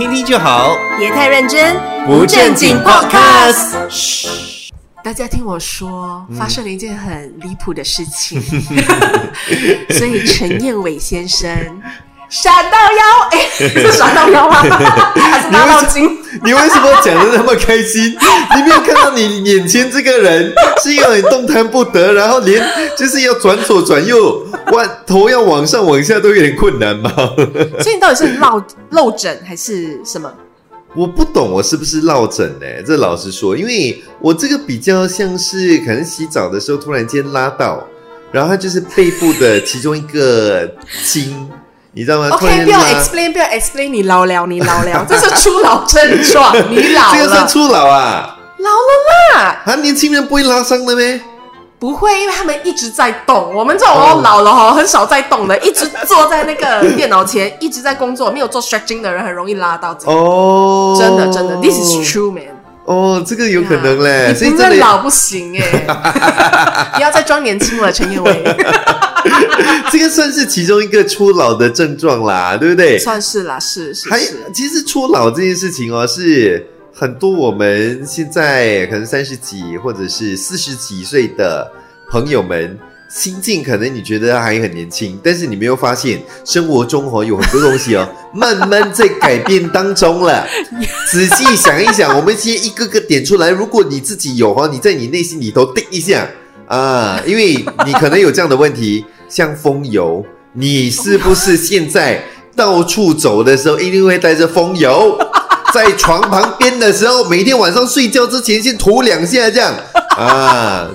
听听就好，别太认真，不正经 Podcast。大家听我说，发生了一件很离谱的事情，所以陈彦伟先生闪到腰，哎，是闪到腰吗？还是拉到筋？你为什么讲的那么开心？你没有看到你眼前这个人是因为动弹不得，然后连就是要转左转右，弯头要往上往下都有点困难吗？所以你到底是落落枕还是什么？我不懂我是不是落枕呢？这老实说，因为我这个比较像是可能洗澡的时候突然间拉到，然后它就是背部的其中一个筋，你知道吗？OK，不要 explain，不要 explain，你老了，你老了，这是初老症状，你老了，这个是初老啊，老了啦，啊，年轻人不会拉伤的咩？不会，因为他们一直在动。我们这种老了哈，很少在动的，一直坐在那个电脑前，一直在工作，没有做 stretching 的人很容易拉到。哦，真的真的，this is true man。哦，这个有可能嘞，你不认老不行哎，不要再装年轻了，陈彦伟。这个算是其中一个初老的症状啦，对不对？算是啦，是是。还其实初老这件事情哦，是。很多我们现在可能三十几或者是四十几岁的朋友们，心境可能你觉得还很年轻，但是你没有发现生活中哦有很多东西哦慢慢在改变当中了。仔细想一想，我们先一个个点出来。如果你自己有哈，你在你内心里头定一下啊，因为你可能有这样的问题，像风油，你是不是现在到处走的时候一定会带着风油？在床旁边的时候，每天晚上睡觉之前先涂两下，这样啊。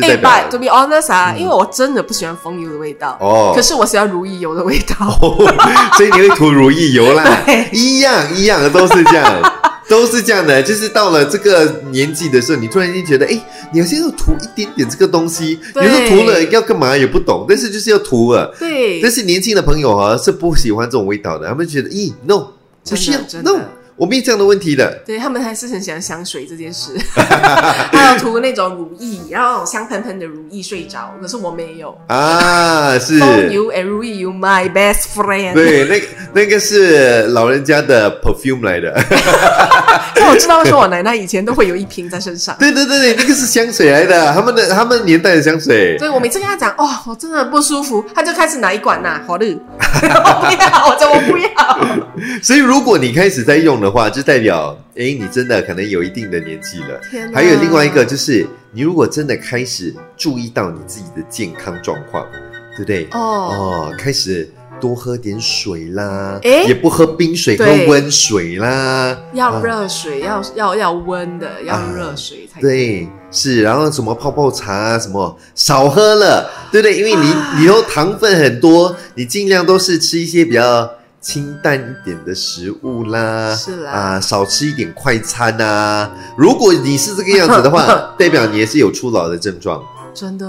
哎，But to be honest 啊，因为我真的不喜欢风油的味道哦，可是我喜欢如意油的味道，所以你会涂如意油啦。一样一样的都是这样，都是这样的。就是到了这个年纪的时候，你突然间觉得，哎，你好像要涂一点点这个东西，有时候涂了要干嘛也不懂，但是就是要涂了。对，但是年轻的朋友啊是不喜欢这种味道的，他们觉得，咦，no，不需要，no。我没有这样的问题的，对他们还是很喜欢香水这件事，还要涂那种乳液，然后香喷喷的乳液睡着。可是我没有啊，是。You and 乳液，You my best friend。对，那个那个是老人家的 perfume 来的。那我知道，说我奶奶以前都会有一瓶在身上。对对对对，那个是香水来的，他们的他们年代的香水。所以我每次跟他讲，哦，我真的不舒服，他就开始拿一管呐，好的，我不要，我说我不要。所以如果你开始在用。的话就代表，哎，你真的可能有一定的年纪了。还有另外一个就是，你如果真的开始注意到你自己的健康状况，对不对？哦哦，开始多喝点水啦，哎，也不喝冰水，喝温水啦。要热水，要要要温的，要热水才对。是，然后什么泡泡茶啊，什么少喝了，对不对？因为你里头糖分很多，你尽量都是吃一些比较。清淡一点的食物啦，是啦，啊，少吃一点快餐呐。如果你是这个样子的话，代表你也是有初老的症状。真的，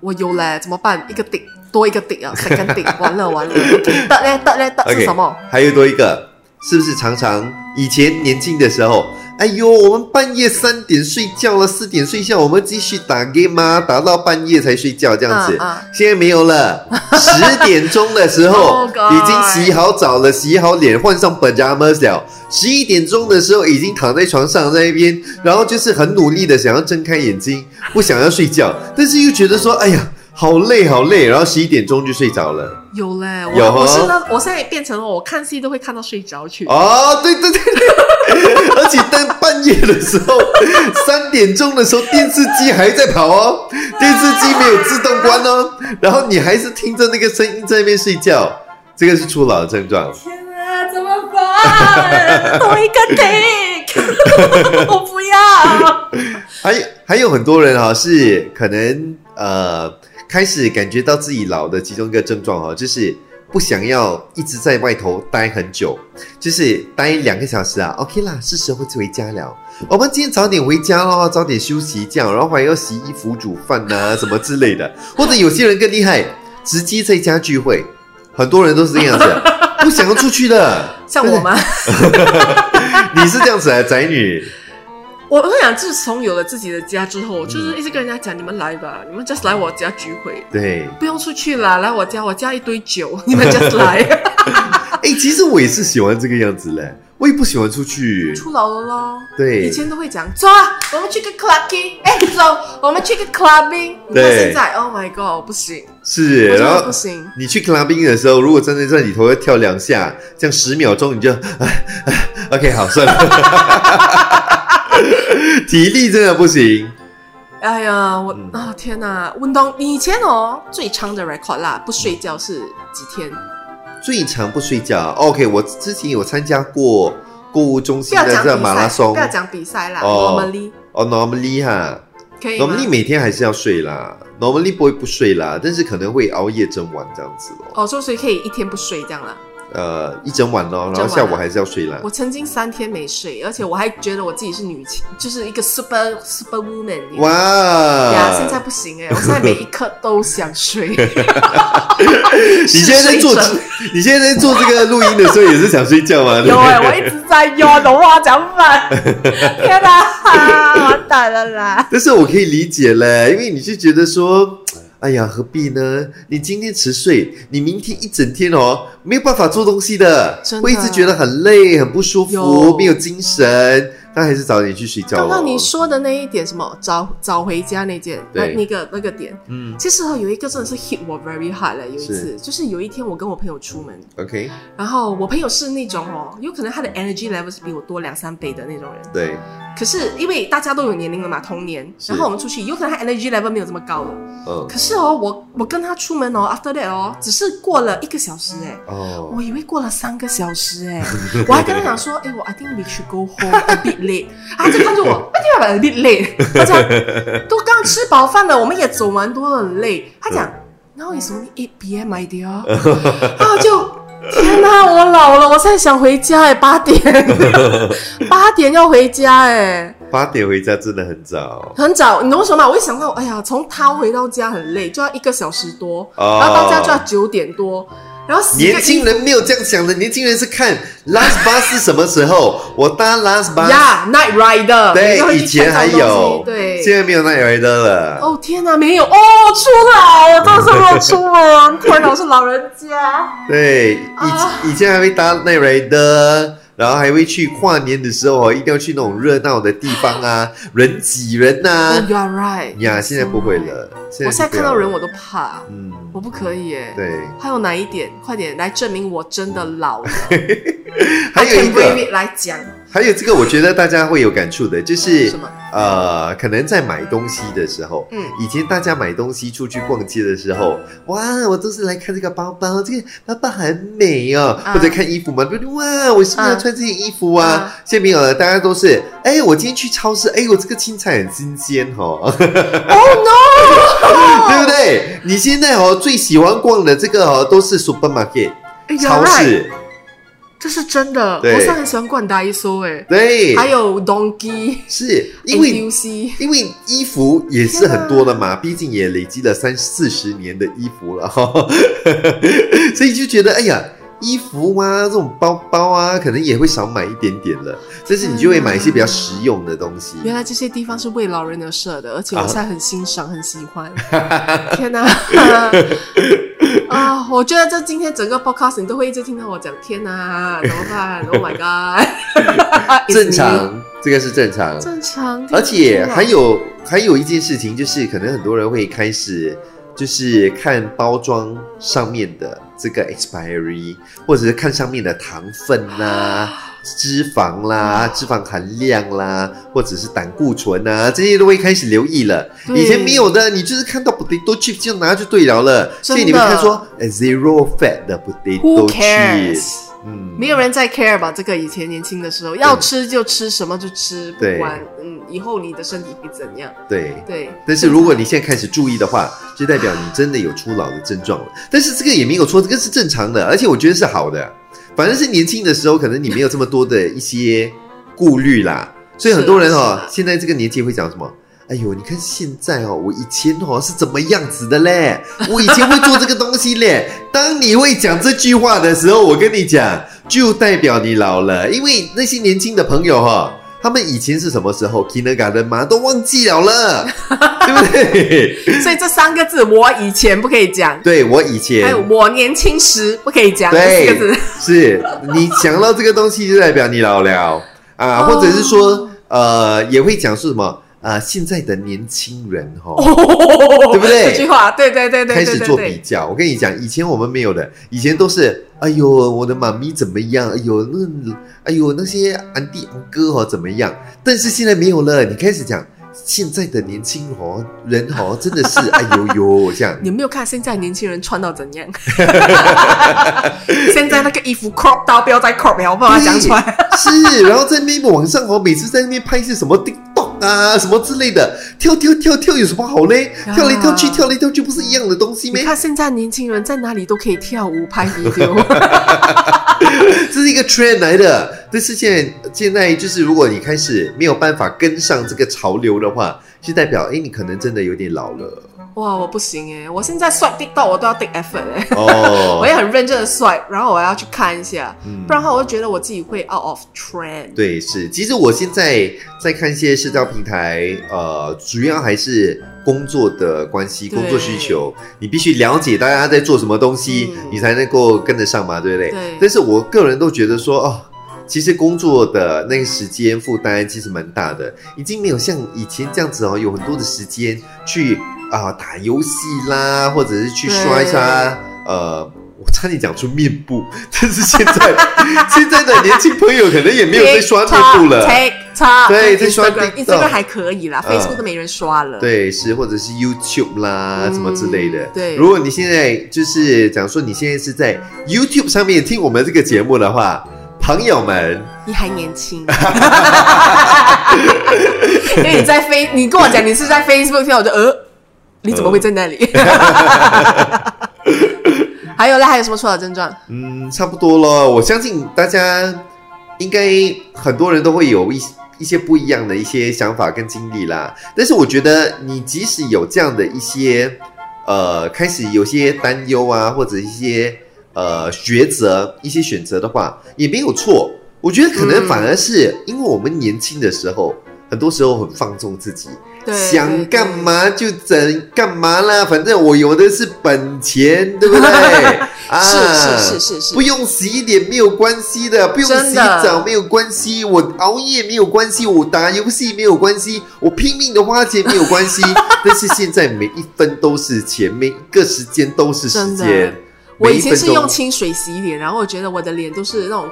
我有嘞，怎么办？一个顶多一个顶啊，三个顶，完了完了。得嘞得嘞得是什么？还有多一个，是不是常常以前年轻的时候？哎呦，我们半夜三点睡觉了，四点睡觉，我们继续打 game 吗？打到半夜才睡觉这样子。现在没有了，十点钟的时候 已经洗好澡了，洗好脸，换上 pajamas 了。十一点钟的时候已经躺在床上在那边，然后就是很努力的想要睁开眼睛，不想要睡觉，但是又觉得说，哎呀。好累，好累，然后十一点钟就睡着了。有嘞，有。我是那，我现在变成了我看戏都会看到睡着去。哦，对对对对，而且在半夜的时候，三点钟的时候，电视机还在跑哦，电视机没有自动关哦，然后你还是听着那个声音在那边睡觉，这个是初老的症状。天啊，怎么办？我一个 take，我不要。还还有很多人哈，是可能呃。开始感觉到自己老的其中一个症状哦，就是不想要一直在外头待很久，就是待两个小时啊，OK 啦，是时候回家了。我们今天早点回家咯，早点休息这样，然后还要洗衣服、煮饭呐，什么之类的。或者有些人更厉害，直接在家聚会，很多人都是这样子，不想要出去的。像我吗？你是这样子啊，宅女。我我想，自从有了自己的家之后，就是一直跟人家讲：“你们来吧，你们 just 来我家聚会，对，不用出去啦，来我家，我家一堆酒，你们 just 来。”哎，其实我也是喜欢这个样子嘞。我也不喜欢出去。出老了咯。对以前都会讲走啊，我们去个 clubbing，哎、走，我们去个 clubbing。对现在，Oh my god，不行，是，不行。你去 clubbing 的时候，如果真的在里头要跳两下，这样十秒钟你就，哎哎 OK 好算了，体力真的不行。哎呀，我嗯啊、天哪！运动以前哦最长的 record 啦，不睡觉是几天？最长不睡觉，OK，我之前有参加过购物中心的这马拉松不要讲比赛啦、哦 n o r m a l l y 哦，normally 哈可以？，normally 每天还是要睡啦，normally 不会不睡啦，但是可能会熬夜整晚这样子哦。哦，所以所以可以一天不睡这样啦。呃，一整晚咯，然后下午还是要睡啦我。曾经三天没睡，而且我还觉得我自己是女强，就是一个 super super woman。哇！呀，现在不行哎，我现在每一刻都想睡。你现在在做你现在在做这个录音的时候也是想睡觉吗？有哎、我一直在用的话讲反，天哪、完蛋了啦！但是我可以理解嘞，因为你是觉得说，哎呀，何必呢？你今天迟睡，你明天一整天哦没有办法做东西的，会一直觉得很累、很不舒服，有。没有精神，那还是早点去睡觉咯刚刚你说的那一点，什么早早回家那件，那那个那个点，嗯。其实哈有一个真的是 hit 我 very hard 了。有一次，就是有一天我跟我朋友出门，，OK，然后我朋友是那种哦，有可能他的 energy level 是比我多两三倍的那种人。对，可是因为大家都有年龄了嘛，童年，然后我们出去，有可能他 energy level 没有这么高了。嗯，可是哦，我我跟他出门哦，after that 哦，只是过了一个小时哎。哦，我以为过了三个小时哎，我还跟他讲说，哎，我 I think we should go home a bit late，啊他就看着我，I think I'm a bit late，他讲都刚吃饱饭了，我们也走蛮多了，很累。他讲，Now it's only eight p.m. my dear，啊就天哪，我老了，我现在想回家哎，八点，八点要回家哎，八点回家真的很早。很早，你懂我什么吗？我一想到，哎呀，从他回到家很累，就要一个小时多，哦然后到家就要九点多，然后年轻人没有这样想的，年轻人是看 last bus 是什么时候，我搭 last bus，呀、n i g h t Rider，对，以前还有西，对，现在没有 Night rider 了。哦天哪，没有哦，出来，我真的是没有出门，天哪，我是老人家，对，以、啊以前还会搭那 rider，然后还会去跨年的时候哦，一定要去那种热闹的地方啊，人挤人呐、哦 You are right，呀，现在不会了。现我现在看到人我都怕，嗯，我不可以耶。对，还有哪一点？快点来证明我真的老了。还有一个来讲还有这个，我觉得大家会有感触的，就是什么？呃，可能在买东西的时候，嗯以前大家买东西出去逛街的时候，哇，我都是来看这个包包，这个包包很美哦，啊或者看衣服嘛，对不对？哇，我是不是要啊穿这件衣服啊？啊现在没有了，大家都是，哎，我今天去超市，哎，我这个青菜很新鲜哦，Oh no！对不对？你现在哦最喜欢逛的这个哦都是 supermarket 超市，这是真的。我现在很喜欢逛达一搜，哎，对，还有 Donkey、是因为 NTUC，因为衣服也是很多的嘛，毕竟也累积了三四十年的衣服了哈，所以就觉得哎呀，衣服啊这种包包啊，可能也会少买一点点了，但是你就会买一些比较实用的东西。原来这些地方是为老人而设的，而且我现在很欣赏，很喜欢。天哪！啊，我觉得这今天整个 podcast 你都会一直听到我讲天哪，怎么办？Oh my god！正常，这个是正常。正常，而且还有有还有一件事情，就是可能很多人会开始就是看包装上面的这个 expiry，或者是看上面的糖分啦、脂肪啦、脂肪含量啦，或者是胆固醇啊，这些都会开始留意了。以前没有的，你就是看到 potato chip 就拿就对了了。所以你们看说呃 zero fat 的 potato chip，cares？嗯，没有人在 care 吧？这个以前年轻的时候，要吃就吃，什么就吃，不管嗯以后你的身体会怎样。对。对，但是如果你现在开始注意的话，就代表你真的有初老的症状了。但是这个也没有错，这个是正常的，而且我觉得是好的。反正是年轻的时候，可能你没有这么多的一些顾虑啦，所以很多人哦现在这个年纪会讲什么？哎呦，你看现在哦，我以前哦是怎么样子的嘞？我以前会做这个东西嘞。当你会讲这句话的时候，我跟你讲，就代表你老了，因为那些年轻的朋友哈、他们以前是什么时候？Kindergarten 吗？都忘记了了，对不对？所以这三个字我以前不可以讲，对我以前。还有我年轻时不可以讲，这对四个字。是你讲到这个东西，就代表你老了。啊，哦或者是说呃，也会讲是什么啊，现在的年轻人哈、对不对这句话，对对对对开始做比。较。我跟你讲，以前我们没有的，以前都是哎呦，我的妈咪怎么样？哎呦，那哎呦那些安弟安哥哦怎么样？但是现在没有了，你开始讲现在的年轻哦人哦，真的是哎呦呦这样。你有没有看现在年轻人穿到怎样？现在那个衣服 crop 到不要再 crop 了，我把它讲出来。是，然后在那边网上哦，每次在那边拍些什么 TikTok 啊，什么之类的，跳跳跳跳有什么好嘞？啊跳来跳去，跳来跳去不是一样的东西咩？你看现在年轻人在哪里都可以跳舞拍 video，这是一个 trend 来的。但是现在现在就是，如果你开始没有办法跟上这个潮流的话，就代表哎，你可能真的有点老了哇，我不行哎！我现在 swipe TikTok 我都要 take effort 哎，哦 我。也很认真的 swipe，然后我要去看一下，嗯不然的话我就觉得我自己会 out of trend。对，是。其实我现在在看一些社交平台，呃，主要还是工作的关系、工作需求，你必须了解大家在做什么东西，嗯你才能够跟得上嘛，对不对？对但是我个人都觉得说，哦，其实工作的那个时间负担其实蛮大的，已经没有像以前这样子哦，有很多的时间去啊、打游戏啦，或者是去刷一刷呃。我差点讲出面部，但是现在 现在的年轻朋友可能也没有在刷面部了。对在刷 Instagram TikTok Instagram 还可以啦嗯，Facebook 都没人刷了。对，是或者是 YouTube 啦，嗯什么之类的。对如果你现在就是讲说你现在是在 YouTube 上面听我们这个节目的话，朋友们，你还年轻，因为你在飞，你跟我讲你是在 Facebook 听，我就呃，你怎么会在那里？还有嘞，还有什么初老症状？嗯，差不多了。我相信大家应该很多人都会有一一些不一样的一些想法跟经历啦。但是我觉得你即使有这样的一些呃，开始有些担忧啊，或者一些呃抉择、一些选择的话，也没有错。我觉得可能嗯反而是因为我们年轻的时候，很多时候很放纵自己，对，想干嘛就怎干嘛啦，反正我有的是本钱，对不对？啊，是是是是是不用洗脸没有关系的，不用洗澡没有关系，我熬夜没有关系，我打游戏没有关系，我拼命的花钱没有关系。但是现在每一分都是钱，每一个时间都是时间。我以前是用清水洗脸，然后我觉得我的脸都是那种。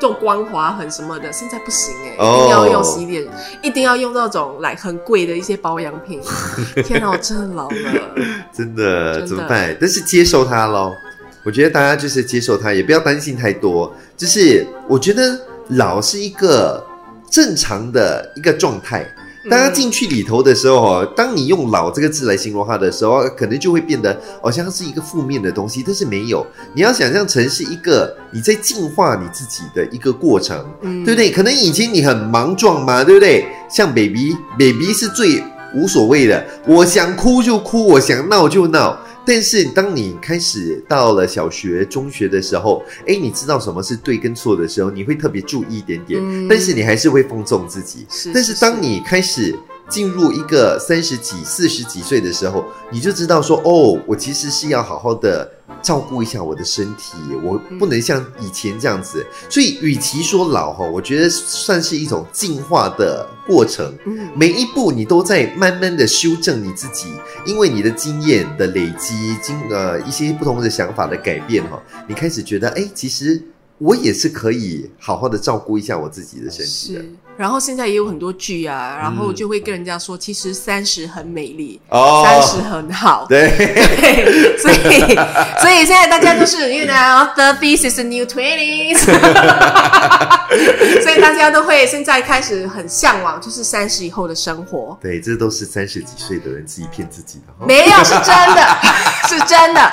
这种光滑很什么的，现在不行哎、哦一定要用洗脸，一定要用那种来很贵的一些保养品。天哪，我真的老了。真的真的怎么办？但是接受它喽。我觉得大家就是接受它，也不要担心太多。就是我觉得老是一个正常的一个状态。大家进去里头的时候哦，当你用“老”这个字来形容它的时候，可能就会变得好像是一个负面的东西，但是没有。你要想象成是一个你在进化你自己的一个过程。嗯，对不对？可能以前你很莽撞嘛，对不对？像 baby，baby 是最无所谓的，我想哭就哭，我想闹就闹。但是当你开始到了小学、中学的时候，哎，你知道什么是对跟错的时候，你会特别注意一点点，嗯但是你还是会放纵自己。是但是当你开始进入一个三十几、四十几岁的时候，你就知道说，哦，我其实是要好好的照顾一下我的身体，我不能像以前这样子。所以，与其说老哈，我觉得算是一种进化的过程。嗯，每一步你都在慢慢的修正你自己，因为你的经验的累积，经呃一些不同的想法的改变哈，你开始觉得，哎，其实我也是可以好好的照顾一下我自己的身体的。是。然后现在也有很多剧啊，然后嗯就会跟人家说，其实三十很美丽，哦三十很好。对，对，所以所以现在大家都是，you know，thirties is the new twenties，所以大家都会现在开始很向往，就是三十以后的生活。对，这都是三十几岁的人自己骗自己的哈。没有，是真的，是真的，